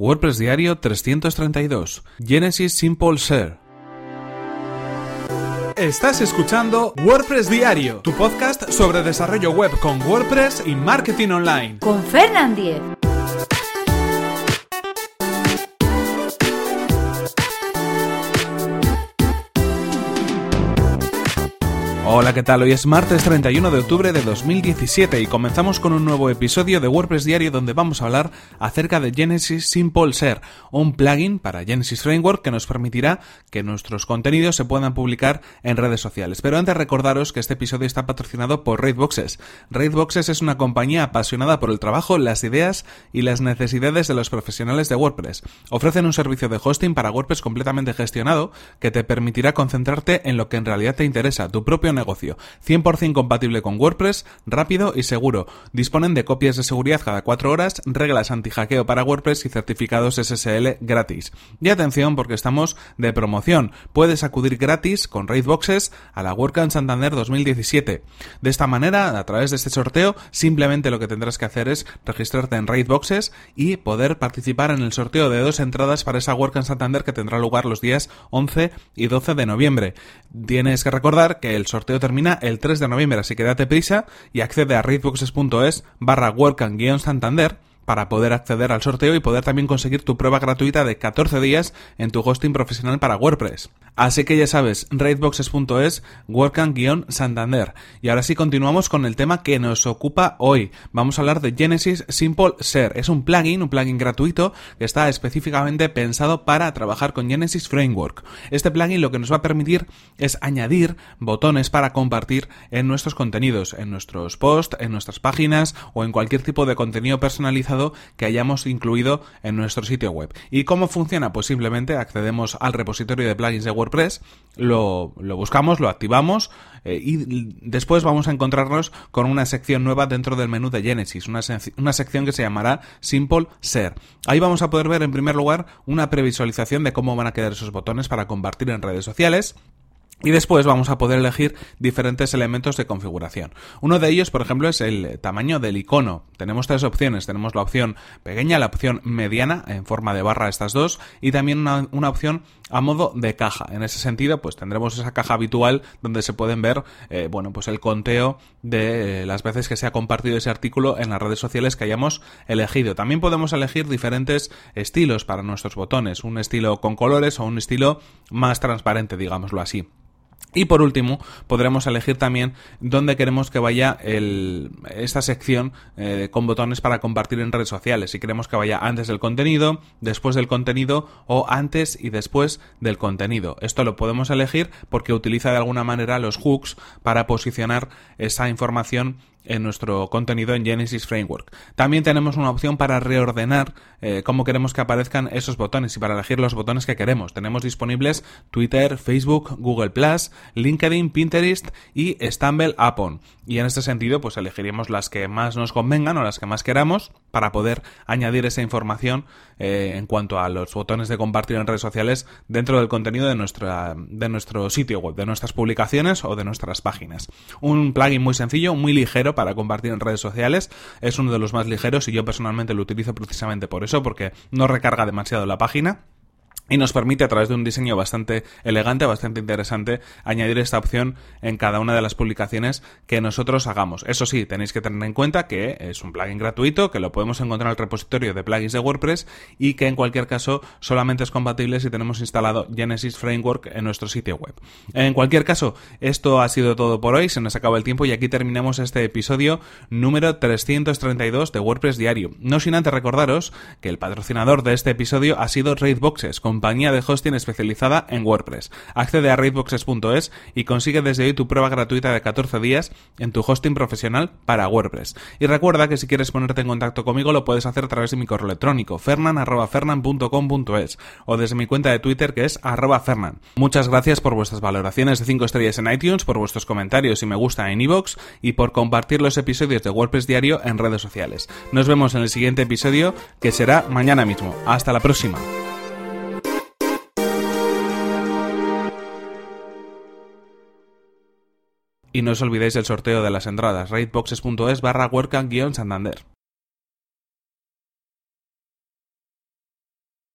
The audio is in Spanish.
WordPress Diario 332. Genesis Simple Share. Estás escuchando WordPress Diario, tu podcast sobre desarrollo web con WordPress y marketing online. Con Fernand Diez. Hola, ¿qué tal? Hoy es martes 31 de octubre de 2017 y comenzamos con un nuevo episodio de WordPress Diario donde vamos a hablar acerca de Genesis Simple Share, un plugin para Genesis Framework que nos permitirá que nuestros contenidos se puedan publicar en redes sociales. Pero antes recordaros que este episodio está patrocinado por Raidboxes. Raidboxes es una compañía apasionada por el trabajo, las ideas y las necesidades de los profesionales de WordPress. Ofrecen un servicio de hosting para WordPress completamente gestionado que te permitirá concentrarte en lo que en realidad te interesa, tu propio negocio. 100% compatible con WordPress, rápido y seguro. Disponen de copias de seguridad cada 4 horas, reglas anti-hackeo para WordPress y certificados SSL gratis. Y atención porque estamos de promoción. Puedes acudir gratis con Raidboxes a la WordCamp Santander 2017. De esta manera, a través de este sorteo, simplemente lo que tendrás que hacer es registrarte en Raidboxes y poder participar en el sorteo de dos entradas para esa WordCamp Santander que tendrá lugar los días 11 y 12 de noviembre. Tienes que recordar que el sorteo termina el 3 de noviembre, así que date prisa y accede a readboxes.es barra santander para poder acceder al sorteo y poder también conseguir tu prueba gratuita de 14 días en tu hosting profesional para WordPress. Así que ya sabes, raidboxes.es, WordCamp-Santander. Y ahora sí continuamos con el tema que nos ocupa hoy. Vamos a hablar de Genesis Simple Share. Es un plugin, un plugin gratuito que está específicamente pensado para trabajar con Genesis Framework. Este plugin lo que nos va a permitir es añadir botones para compartir en nuestros contenidos, en nuestros posts, en nuestras páginas o en cualquier tipo de contenido personalizado que hayamos incluido en nuestro sitio web. ¿Y cómo funciona? Pues simplemente accedemos al repositorio de plugins de WordPress, lo, buscamos, lo activamos eh, y después vamos a encontrarnos con una sección nueva dentro del menú de Genesis, una, una sección que se llamará Simple Share. Ahí vamos a poder ver en primer lugar una previsualización de cómo van a quedar esos botones para compartir en redes sociales. Y después vamos a poder elegir diferentes elementos de configuración. Uno de ellos, por ejemplo, es el tamaño del icono. Tenemos tres opciones. Tenemos la opción pequeña, la opción mediana, en forma de barra estas dos, y también una, opción a modo de caja. En ese sentido, pues tendremos esa caja habitual donde se pueden ver, eh, bueno, pues el conteo de las veces que se ha compartido ese artículo en las redes sociales que hayamos elegido. También podemos elegir diferentes estilos para nuestros botones. Un estilo con colores o un estilo más transparente, digámoslo así. Y por último, podremos elegir también dónde queremos que vaya esta sección eh, con botones para compartir en redes sociales. Si queremos que vaya antes del contenido, después del contenido o antes y después del contenido. Esto lo podemos elegir porque utiliza de alguna manera los hooks para posicionar esa información en nuestro contenido en Genesis Framework. También tenemos una opción para reordenar eh, cómo queremos que aparezcan esos botones y para elegir los botones que queremos. Tenemos disponibles Twitter, Facebook, Google LinkedIn, Pinterest y Stumble Upon. Y en este sentido, pues elegiríamos las que más nos convengan o las que más queramos para poder añadir esa información eh, en cuanto a los botones de compartir en redes sociales dentro del contenido de, nuestra, de nuestro sitio web, de nuestras publicaciones o de nuestras páginas. Un plugin muy sencillo, muy ligero para compartir en redes sociales. Es uno de los más ligeros y yo personalmente lo utilizo precisamente por eso, porque no recarga demasiado la página y nos permite a través de un diseño bastante elegante, bastante interesante, añadir esta opción en cada una de las publicaciones que nosotros hagamos. Eso sí, tenéis que tener en cuenta que es un plugin gratuito, que lo podemos encontrar en el repositorio de plugins de WordPress y que en cualquier caso solamente es compatible si tenemos instalado Genesis Framework en nuestro sitio web. En cualquier caso, esto ha sido todo por hoy, se nos acaba el tiempo y aquí terminamos este episodio número 332 de WordPress Diario. No sin antes recordaros que el patrocinador de este episodio ha sido Raidboxes, con compañía de hosting especializada en WordPress. Accede a raidboxes.es y consigue desde hoy tu prueba gratuita de 14 días en tu hosting profesional para WordPress. Y recuerda que si quieres ponerte en contacto conmigo lo puedes hacer a través de mi correo electrónico fernan@fernan.com.es o desde mi cuenta de Twitter que es fernan. Muchas gracias por vuestras valoraciones de 5 estrellas en iTunes, por vuestros comentarios y me gusta en iVoox y por compartir los episodios de WordPress Diario en redes sociales. Nos vemos en el siguiente episodio que será mañana mismo. Hasta la próxima. Y no os olvidéis del sorteo de las entradas, raidboxes.es barra santander